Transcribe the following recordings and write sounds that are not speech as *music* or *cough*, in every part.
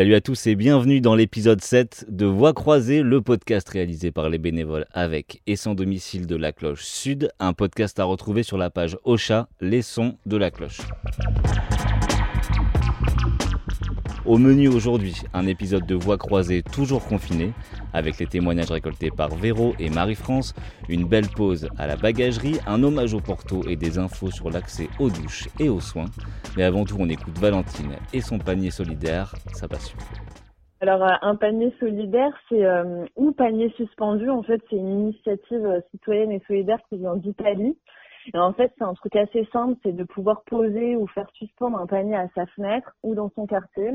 Salut à tous et bienvenue dans l'épisode 7 de Voix croisée, le podcast réalisé par les bénévoles avec et sans domicile de la cloche sud, un podcast à retrouver sur la page Ocha, les sons de la cloche. Au menu aujourd'hui, un épisode de Voix croisée toujours confiné, avec les témoignages récoltés par Véro et Marie-France, une belle pause à la bagagerie, un hommage au Porto et des infos sur l'accès aux douches et aux soins. Mais avant tout, on écoute Valentine et son panier solidaire, sa passion. Alors euh, un panier solidaire, c'est euh, ou panier suspendu. En fait, c'est une initiative euh, citoyenne et solidaire qui vient d'Italie. Et en fait, c'est un truc assez simple, c'est de pouvoir poser ou faire suspendre un panier à sa fenêtre ou dans son quartier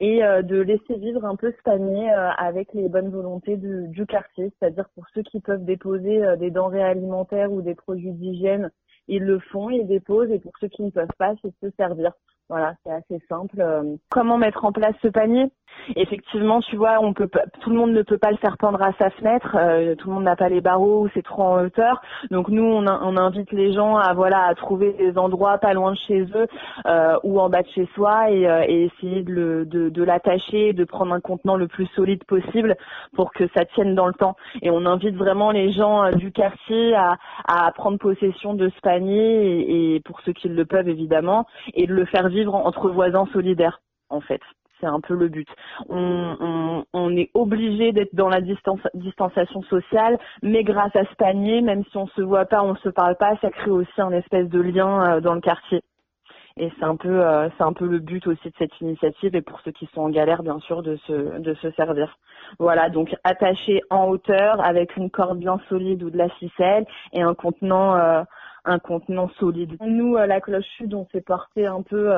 et euh, de laisser vivre un peu ce panier euh, avec les bonnes volontés du, du quartier, c'est-à-dire pour ceux qui peuvent déposer euh, des denrées alimentaires ou des produits d'hygiène, ils le font, ils déposent, et pour ceux qui ne peuvent pas, c'est se servir. Voilà, c'est assez simple. Comment mettre en place ce panier? Effectivement, tu vois, on peut pas, tout le monde ne peut pas le faire pendre à sa fenêtre. Euh, tout le monde n'a pas les barreaux ou c'est trop en hauteur. Donc nous, on, on, invite les gens à voilà à trouver des endroits pas loin de chez eux euh, ou en bas de chez soi et, euh, et essayer de, le, de, de l'attacher, de prendre un contenant le plus solide possible pour que ça tienne dans le temps. Et on invite vraiment les gens euh, du quartier à, à prendre possession de ce panier et pour ceux qui le peuvent évidemment et de le faire vivre entre voisins solidaires en fait c'est un peu le but. On, est obligé d'être dans la distanciation sociale, mais grâce à ce panier, même si on se voit pas, on se parle pas, ça crée aussi un espèce de lien euh, dans le quartier. Et c'est un peu, euh, c'est un peu le but aussi de cette initiative et pour ceux qui sont en galère, bien sûr, de se, de se servir. Voilà, donc attaché en hauteur avec une corde bien solide ou de la ficelle et un contenant. Euh, un contenant solide. Nous, à la cloche sud, on s'est porté un peu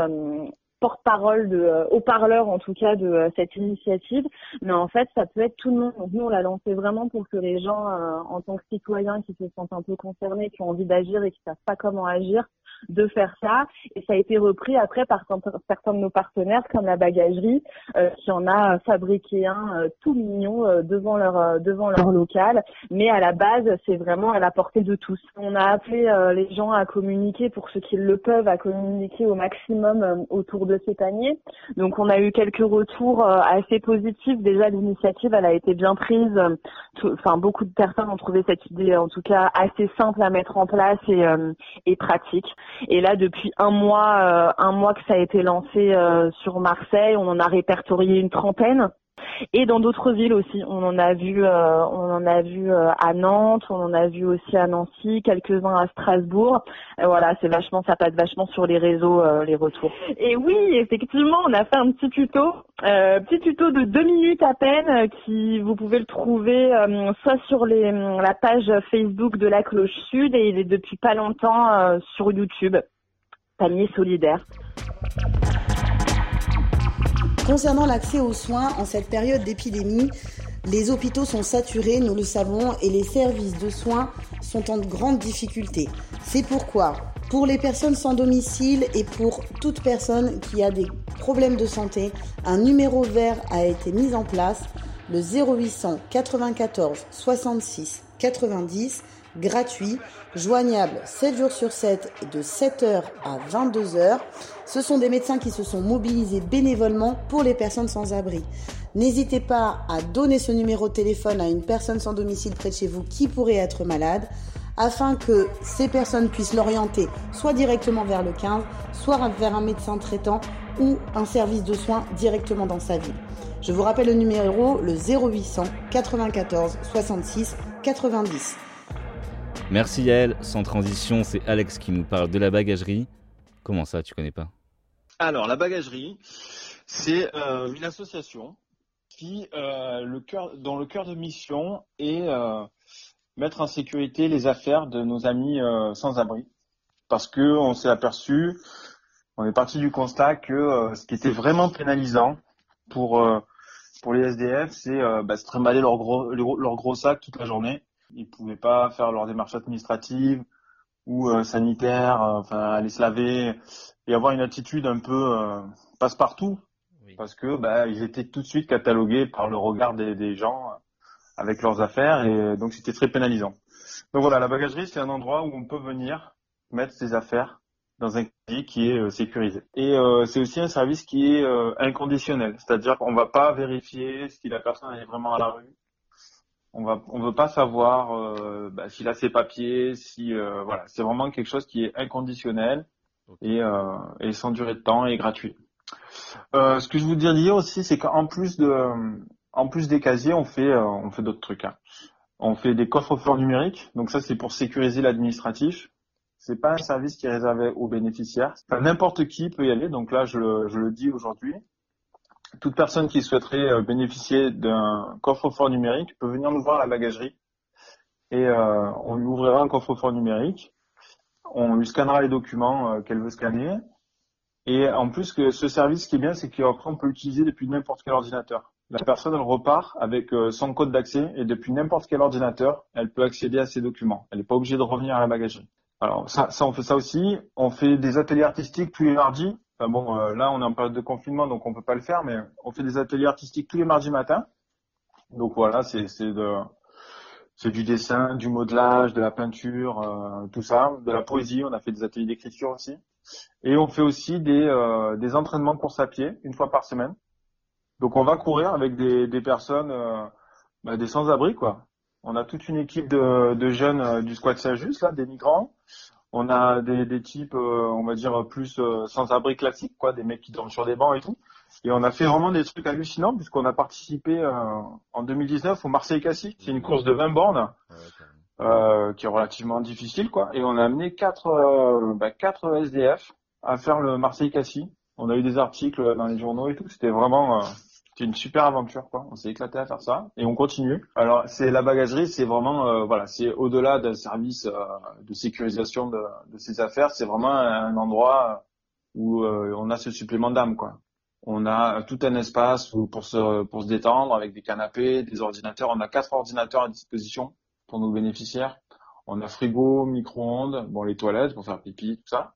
porte-parole de euh, haut-parleur en tout cas de euh, cette initiative mais en fait ça peut être tout le monde donc nous on l'a lancé vraiment pour que les gens euh, en tant que citoyens qui se sentent un peu concernés qui ont envie d'agir et qui savent pas comment agir de faire ça. Et ça a été repris après par certains de nos partenaires, comme la bagagerie, euh, qui en a fabriqué un euh, tout mignon euh, devant leur devant leur local. Mais à la base, c'est vraiment à la portée de tous. On a appelé les gens à communiquer pour ceux qui le peuvent, à communiquer au maximum autour de ces paniers. Donc on a eu quelques retours assez positifs. Déjà l'initiative, elle a été bien prise. Enfin beaucoup de personnes ont trouvé cette idée, en tout cas assez simple à mettre en place et, et pratique. Et là, depuis un mois, euh, un mois que ça a été lancé euh, sur Marseille, on en a répertorié une trentaine. Et dans d'autres villes aussi, on en a vu, euh, on en a vu à Nantes, on en a vu aussi à Nancy, quelques-uns à Strasbourg. voilà, c'est vachement, ça passe vachement sur les réseaux, les retours. Et oui, effectivement, on a fait un petit tuto, petit tuto de deux minutes à peine, qui vous pouvez le trouver soit sur les, la page Facebook de la Cloche Sud et il est depuis pas longtemps sur YouTube. Panier solidaire. Concernant l'accès aux soins en cette période d'épidémie, les hôpitaux sont saturés, nous le savons, et les services de soins sont en grande difficulté. C'est pourquoi, pour les personnes sans domicile et pour toute personne qui a des problèmes de santé, un numéro vert a été mis en place, le 0800 94 66 90 gratuit, joignable 7 jours sur 7 de 7h à 22h. Ce sont des médecins qui se sont mobilisés bénévolement pour les personnes sans abri. N'hésitez pas à donner ce numéro de téléphone à une personne sans domicile près de chez vous qui pourrait être malade afin que ces personnes puissent l'orienter soit directement vers le 15, soit vers un médecin traitant ou un service de soins directement dans sa ville. Je vous rappelle le numéro, le 0800 94 66 90. Merci Yael. Sans transition, c'est Alex qui nous parle de la bagagerie. Comment ça, tu connais pas? Alors, la bagagerie, c'est euh, une association qui, euh, le dont le cœur de mission est euh, mettre en sécurité les affaires de nos amis sans abri. Parce que on s'est aperçu, on est parti du constat que ce qui était vraiment pénalisant pour pour les SDF, c'est bah, se trimballer leur gros leur gros sac toute la journée ils pouvaient pas faire leurs démarches administratives ou euh, sanitaires, euh, enfin aller se laver et avoir une attitude un peu euh, passe-partout parce que bah, ils étaient tout de suite catalogués par le regard des, des gens avec leurs affaires et donc c'était très pénalisant. Donc voilà, la bagagerie c'est un endroit où on peut venir mettre ses affaires dans un casier qui est sécurisé. Et c'est aussi un service qui est inconditionnel, c'est-à-dire qu'on va pas vérifier si la personne est vraiment à la rue. On va, on veut pas savoir bah, s'il a ses papiers, si voilà, c'est vraiment quelque chose qui est inconditionnel et, et sans durée de temps et gratuit. Euh, ce que je voudrais dire aussi, c'est qu'en plus de, en plus des casiers, on fait, euh, on fait d'autres trucs. Hein. On fait des coffres forts numériques. Donc ça, c'est pour sécuriser l'administratif. C'est pas un service qui est réservé aux bénéficiaires. N'importe qui peut y aller. Donc là, je le, je le dis aujourd'hui. Toute personne qui souhaiterait euh, bénéficier d'un coffre-fort numérique peut venir nous voir à la bagagerie et euh, on lui ouvrira un coffre-fort numérique. On lui scannera les documents qu'elle veut scanner et en plus, que ce service, ce qui est bien, c'est qu'on peut l'utiliser depuis n'importe quel ordinateur. La personne, elle repart avec euh, son code d'accès et depuis n'importe quel ordinateur, elle peut accéder à ses documents. Elle n'est pas obligée de revenir à la bagagerie. Alors ça, ça, on fait ça aussi. On fait des ateliers artistiques tous les mardis. Bon, euh, là, on est en période de confinement, donc on peut pas le faire, mais on fait des ateliers artistiques tous les mardis matin. Donc voilà, c'est du dessin, du modelage, de la peinture, euh, tout ça, de la poésie. On a fait des ateliers d'écriture aussi. Et on fait aussi des, euh, entraînements de course à pied une fois par semaine. Donc on va courir avec des, personnes, bah, des sans-abri quoi. On a toute une équipe de, jeunes du squat Saint-Just là, des migrants. On a des, des types, on va dire plus sans-abri classiques quoi, des mecs qui dorment sur des bancs et tout. Et on a fait vraiment des trucs hallucinants puisqu'on a participé en 2019 au Marseille-Cassis. C'est une course de 20 bornes. Euh, qui est relativement difficile, quoi. Et on a amené quatre, euh, bah, quatre SDF à faire le Marseille-Cassis. On a eu des articles dans les journaux et tout. C'était vraiment, euh, c'était une super aventure, quoi. On s'est éclaté à faire ça et on continue. Alors, c'est la bagagerie, c'est vraiment, voilà, c'est au-delà d'un service de sécurisation de, de ces affaires. C'est vraiment un endroit où on a ce supplément d'âme, quoi. On a tout un espace pour se, détendre avec des canapés, des ordinateurs. On a quatre ordinateurs à disposition pour nos bénéficiaires. On a frigo, micro-ondes, bon les toilettes pour faire pipi, tout ça.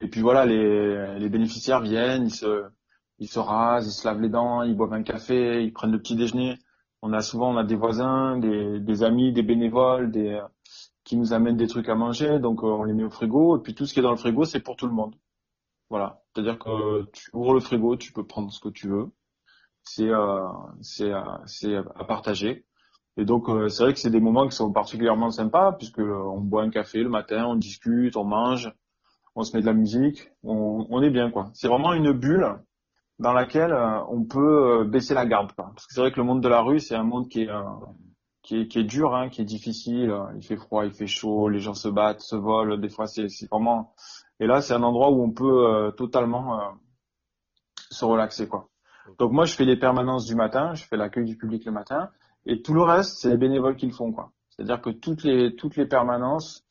Et puis voilà, les bénéficiaires viennent, ils se, ils se rasent, ils se lavent les dents, ils boivent un café, ils prennent le petit déjeuner. On a souvent, des voisins, des, amis, des bénévoles, des qui nous amènent des trucs à manger, donc euh, on les met au frigo. Et puis tout ce qui est dans le frigo, c'est pour tout le monde. Voilà, c'est-à-dire que tu ouvres le frigo, tu peux prendre ce que tu veux. C'est euh, euh, à partager. Et donc euh, c'est vrai que c'est des moments qui sont particulièrement sympas puisque euh, on boit un café le matin, on discute, on mange, on se met de la musique, on, on est bien quoi. C'est vraiment une bulle dans laquelle euh, on peut baisser la garde quoi. Parce que c'est vrai que le monde de la rue c'est un monde qui est qui est, qui est dur, hein, qui est difficile. Il fait froid, il fait chaud, les gens se battent, se volent. Des fois c'est vraiment et là c'est un endroit où on peut totalement se relaxer quoi. Donc moi je fais les permanences du matin, je fais l'accueil du public le matin et tout le reste, c'est les bénévoles qui le font, quoi. C'est-à-dire que toutes les toutes les permanences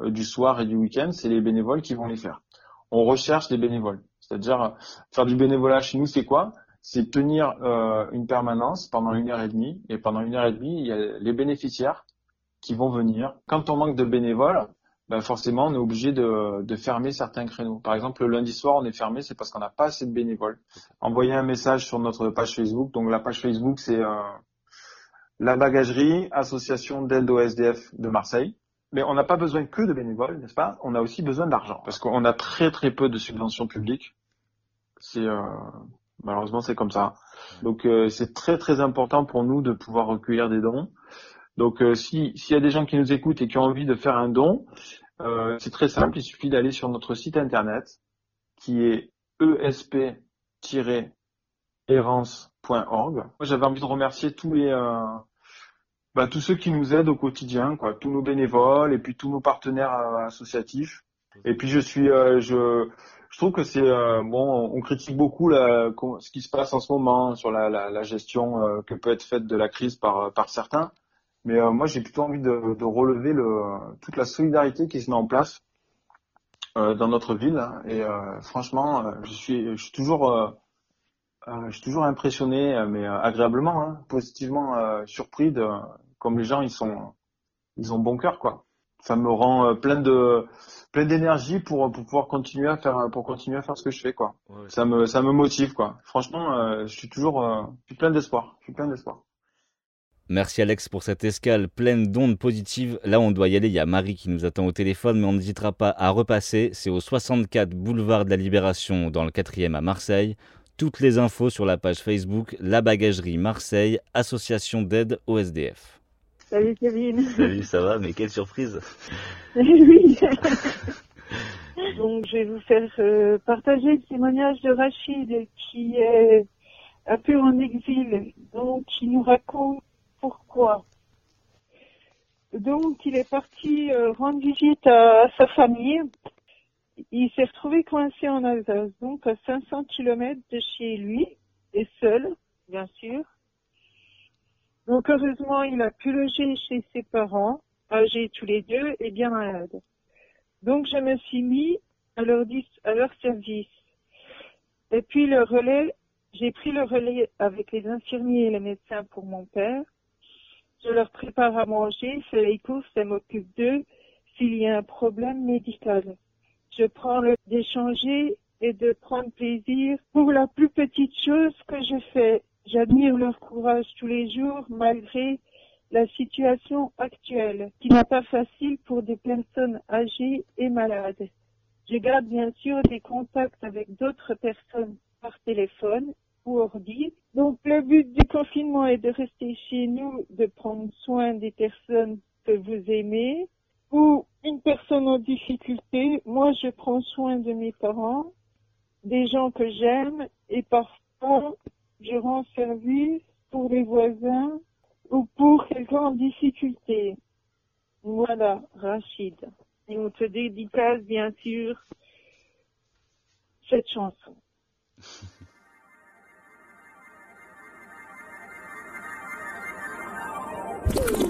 euh, du soir et du week-end, c'est les bénévoles qui vont les faire. On recherche des bénévoles. C'est-à-dire euh, faire du bénévolat chez nous, c'est quoi? C'est tenir euh, une permanence pendant une heure et demie. Et pendant une heure et demie, il y a les bénéficiaires qui vont venir. Quand on manque de bénévoles, ben forcément, on est obligé de, fermer certains créneaux. Par exemple, le lundi soir, on est fermé, c'est parce qu'on n'a pas assez de bénévoles. Envoyez un message sur notre page Facebook. Donc la page Facebook, c'est la bagagerie, association d'aide au SDF de Marseille. Mais on n'a pas besoin que de bénévoles, n'est-ce pas? On a aussi besoin d'argent parce qu'on a très très peu de subventions publiques. C'est euh, malheureusement c'est comme ça. Donc euh, c'est très très important pour nous de pouvoir recueillir des dons. Donc euh, si s'il y a des gens qui nous écoutent et qui ont envie de faire un don, c'est très simple. Il suffit d'aller sur notre site internet qui est esp-errance.org. Moi j'avais envie de remercier tous les bah, tous ceux qui nous aident au quotidien, quoi, tous nos bénévoles et puis tous nos partenaires euh, associatifs. Et puis je suis, euh, je, je trouve que c'est euh, bon, on critique beaucoup la, ce qui se passe en ce moment sur la, la, la gestion que peut être faite de la crise par par certains. Mais moi, j'ai plutôt envie de, de, relever le, toute la solidarité qui se met en place dans notre ville. Hein. Et franchement, je suis, je suis toujours euh, je suis toujours impressionné, euh, mais euh, agréablement, hein, positivement surpris de comme les gens ils sont ils ont bon cœur quoi. Ça me rend plein de plein d'énergie pour pour pouvoir continuer à faire pour continuer à faire ce que je fais quoi. ça me ça me motive quoi. Franchement, je suis toujours je suis plein d'espoir. Je suis plein d'espoir. Merci Alex pour cette escale pleine d'ondes positives. Là, on doit y aller. Il y a Marie qui nous attend au téléphone, mais on n'hésitera pas à repasser. C'est au 64 boulevard de la Libération, dans le 4e à Marseille. Toutes les infos sur la page Facebook La Bagagerie Marseille, association d'aide au SDF. Salut Kevin. *laughs* Salut, ça va, mais quelle surprise. *laughs* oui. *laughs* Donc je vais vous faire euh, partager le témoignage de Rachid qui est un peu en exil. Donc il nous raconte pourquoi. Donc il est parti euh, rendre visite à, sa famille. Il s'est retrouvé coincé en Alsace, donc à 500 km de chez lui, et seul, bien sûr. Donc heureusement, il a pu loger chez ses parents, âgés tous les deux et bien malades. Donc je me suis mis à leur, à leur service. Et puis le relais, j'ai pris le relais avec les infirmiers et les médecins pour mon père. Je leur prépare à manger, fais les courses et m'occupe d'eux s'il y a un problème médical. Je prends le d'échanger et de prendre plaisir pour la plus petite chose que je fais. J'admire leur courage tous les jours malgré la situation actuelle, qui n'est pas facile pour des personnes âgées et malades. Je garde bien sûr des contacts avec d'autres personnes par téléphone ou ordi. Donc le but du confinement est de rester chez nous, de prendre soin des personnes que vous aimez ou une personne en difficulté. Moi, je prends soin de mes parents, des gens que j'aime et parfois je rends service pour les voisins ou pour quelqu'un en difficulté. Voilà, Rachid. Et on te dédicace, bien sûr, cette chanson. *laughs*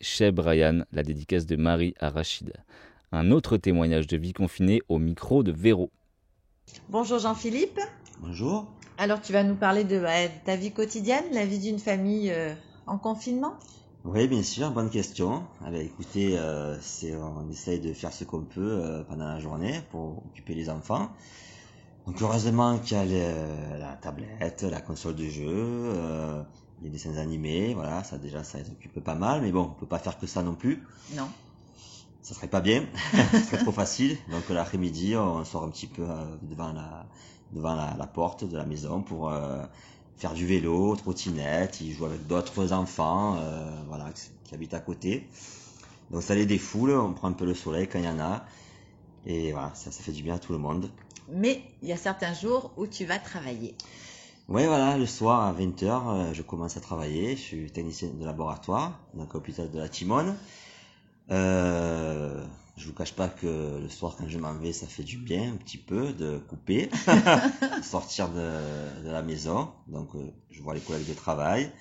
Cheb Ryan, la dédicace de Marie à Rachid. Un autre témoignage de vie confinée au micro de Véro. Bonjour Jean-Philippe. Bonjour. Alors tu vas nous parler de, ta vie quotidienne, la vie d'une famille euh, en confinement? Oui, bien sûr, bonne question. Allez, écoutez, euh, on essaye de faire ce qu'on peut euh, pendant la journée pour occuper les enfants. Donc heureusement qu'il y a la tablette, la console de jeu, les dessins animés, voilà, ça déjà ça les occupe pas mal, mais bon, on peut pas faire que ça non plus. Non. Ça serait pas bien, *laughs* ce serait trop facile. Donc l'après-midi, on sort un petit peu devant la devant la, porte de la maison pour euh, faire du vélo, trottinette. Il joue avec d'autres enfants, euh, voilà, qui habitent à côté. Donc ça les défoule, on prend un peu le soleil quand il y en a. Et voilà, ça, ça fait du bien à tout le monde. Mais il y a certains jours où tu vas travailler. Oui, voilà, le soir à 20h, euh, je commence à travailler. Je suis technicien de laboratoire, donc à l'hôpital de la Timone. Euh, je vous cache pas que le soir quand je m'en vais, ça fait du bien un petit peu de couper, *laughs* sortir de, de, la maison. Donc euh, je vois les collègues de travail.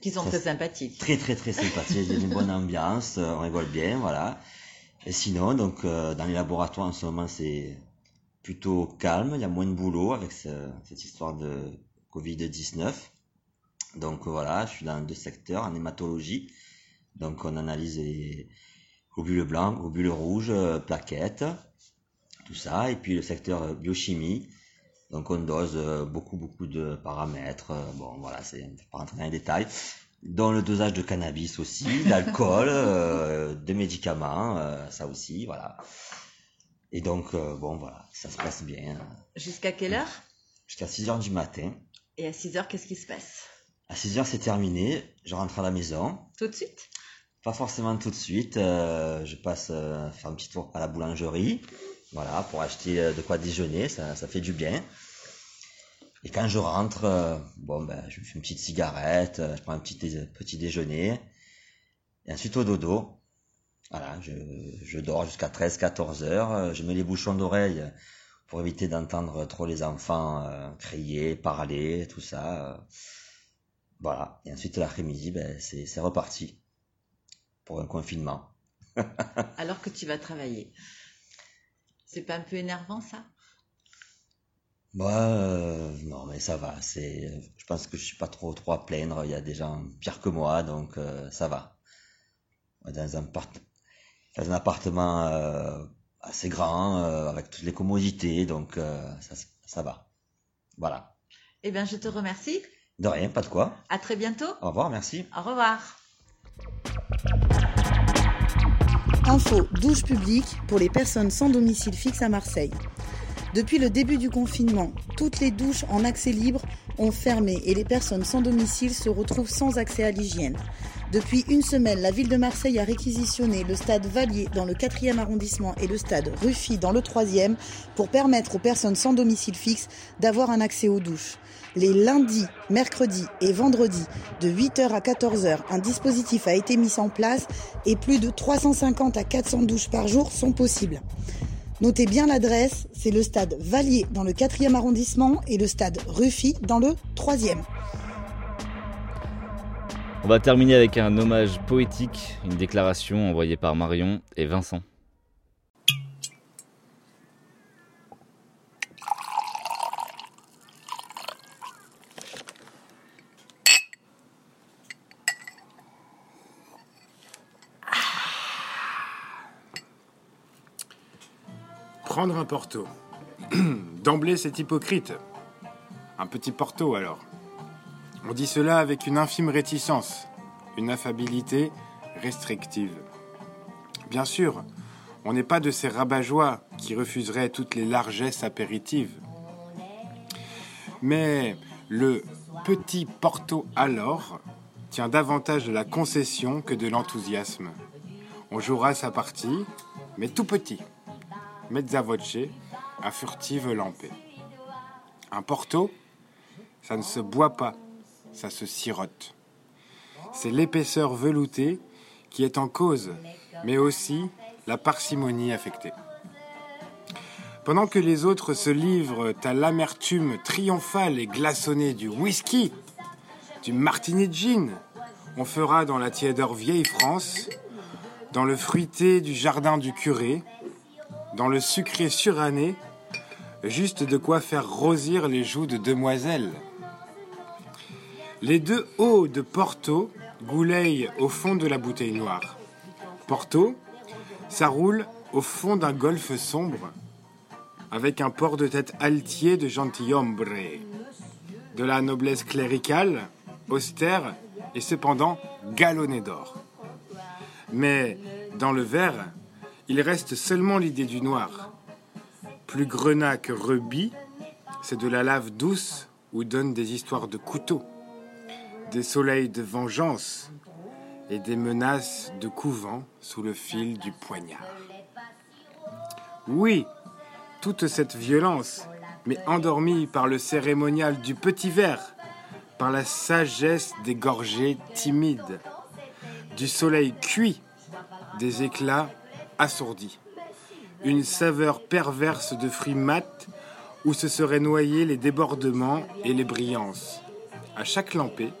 Qui sont très, sympathiques. Très très très sympathiques. Il y a une bonne ambiance, euh, on rigole bien, voilà. Et sinon, donc euh, dans les laboratoires en ce moment, c'est plutôt calme. Il y a moins de boulot avec cette histoire de Covid-19. Donc voilà, je suis dans deux secteurs en hématologie. Donc on analyse les globules blancs, globules rouges, euh, plaquettes, tout ça. Et puis le secteur euh, biochimie. Donc on dose euh, beaucoup beaucoup de paramètres. Bon voilà, c'est pas rentrer dans les détails. Dans le dosage de cannabis aussi, *laughs* d'alcool, euh, de médicaments, ça aussi, voilà. Et donc bon voilà, ça se passe bien. Jusqu'à quelle heure? Jusqu'à 6 heures du matin. Et à 6 heures, qu'est-ce qui se passe? À 6 heures, c'est terminé. Je rentre à la maison. Tout de suite? Pas forcément tout de suite. Euh, je passe euh, faire un petit tour à la boulangerie, voilà, pour acheter euh, de quoi déjeuner. Ça, ça fait du bien. Et quand je rentre, bon ben, je me fais une petite cigarette, je prends un petit petit déjeuner, et ensuite au dodo. Voilà, je, je dors jusqu'à 13-14 heures. Je mets les bouchons d'oreille pour éviter d'entendre trop les enfants crier, parler, tout ça. voilà. Et ensuite l'après-midi, ben, c'est reparti pour un confinement. *laughs* Alors que tu vas travailler. C'est pas un peu énervant ça? Bah euh, non mais ça va. C'est, je pense que je suis pas trop trop à plaindre. Il y a des gens pires que moi donc euh, ça va. Dans un, dans un appartement euh, assez grand avec toutes les commodités donc ça, ça va. Voilà. Eh bien je te remercie. De rien, pas de quoi. À très bientôt. Au revoir, merci. Au revoir. Info douche publique pour les personnes sans domicile fixe à Marseille. Depuis le début du confinement, toutes les douches en accès libre ont fermé et les personnes sans domicile se retrouvent sans accès à l'hygiène. Depuis une semaine, la ville de Marseille a réquisitionné le stade Valier dans le 4e arrondissement et le stade Ruffy dans le 3e pour permettre aux personnes sans domicile fixe d'avoir un accès aux douches les lundis, mercredis et vendredis de 8h à 14h, un dispositif a été mis en place et plus de 350 à 400 douches par jour sont possibles. Notez bien l'adresse, c'est le stade Valier dans le 4e arrondissement et le stade Ruffy dans le 3e. On va terminer avec un hommage poétique, une déclaration envoyée par Marion et Vincent. Prendre un porto. *clears throat* D'emblée, c'est hypocrite. Un petit porto, alors. On dit cela avec une infime réticence, une affabilité restrictive. Bien sûr, on n'est pas de ces rabat qui refuseraient toutes les largesses apéritives. Mais le petit porto alors tient davantage de la concession que de l'enthousiasme. On jouera sa partie, mais tout petit mezza voce, à furtive lampée. Un porto, ça ne se boit pas, ça se sirote. C'est l'épaisseur veloutée qui est en cause, mais aussi la parcimonie affectée. Pendant que les autres se livrent à l'amertume triomphale et glaçonnée du whisky, du martini gin on fera dans la tièdeur vieille France, dans le fruité du jardin du curé, dans le sucré suranné, juste de quoi faire rosir les joues de demoiselles. Les deux hauts de Porto gouleillent au fond de la bouteille noire. Porto, ça roule au fond d'un golfe sombre, avec un port de tête altier de gentilhombre, de la noblesse cléricale, austère et cependant galonné d'or. Mais dans le verre, il reste seulement l'idée du noir. Plus grenat que rebis, c'est de la lave douce où donnent des histoires de couteaux, des soleils de vengeance et des menaces de couvent sous le fil du poignard. Oui, toute cette violence, mais endormie par le cérémonial du petit verre, par la sagesse des gorgées timides, du soleil cuit, des éclats assourdis, une saveur perverse de fruits mat où se seraient noyés les débordements et les brillances. À chaque lampée,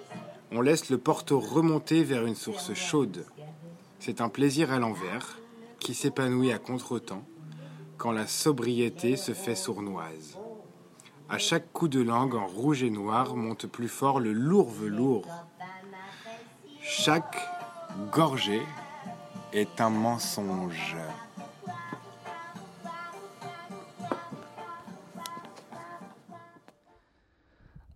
on laisse le porto remonter vers une source chaude. C'est un plaisir à l'envers qui s'épanouit à contretemps quand la sobriété se fait sournoise. À chaque coup de langue en rouge et noir monte plus fort le lourd velours. Chaque gorgée est un mensonge.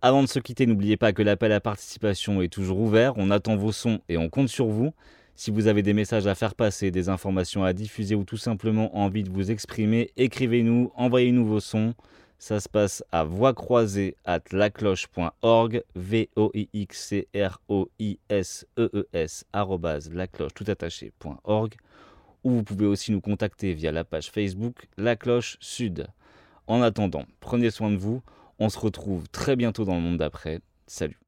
Avant de se quitter, n'oubliez pas que l'appel à participation est toujours ouvert. On attend vos sons et on compte sur vous. Si vous avez des messages à faire passer, des informations à diffuser ou tout simplement envie de vous exprimer, écrivez-nous, envoyez-nous vos sons. Ça se passe à voix croisée at lacloche.org, v o i x c r o i s e e s lacloche tout ou vous pouvez aussi nous contacter via la page Facebook La Cloche Sud. En attendant, prenez soin de vous. On se retrouve très bientôt dans le monde d'après. Salut.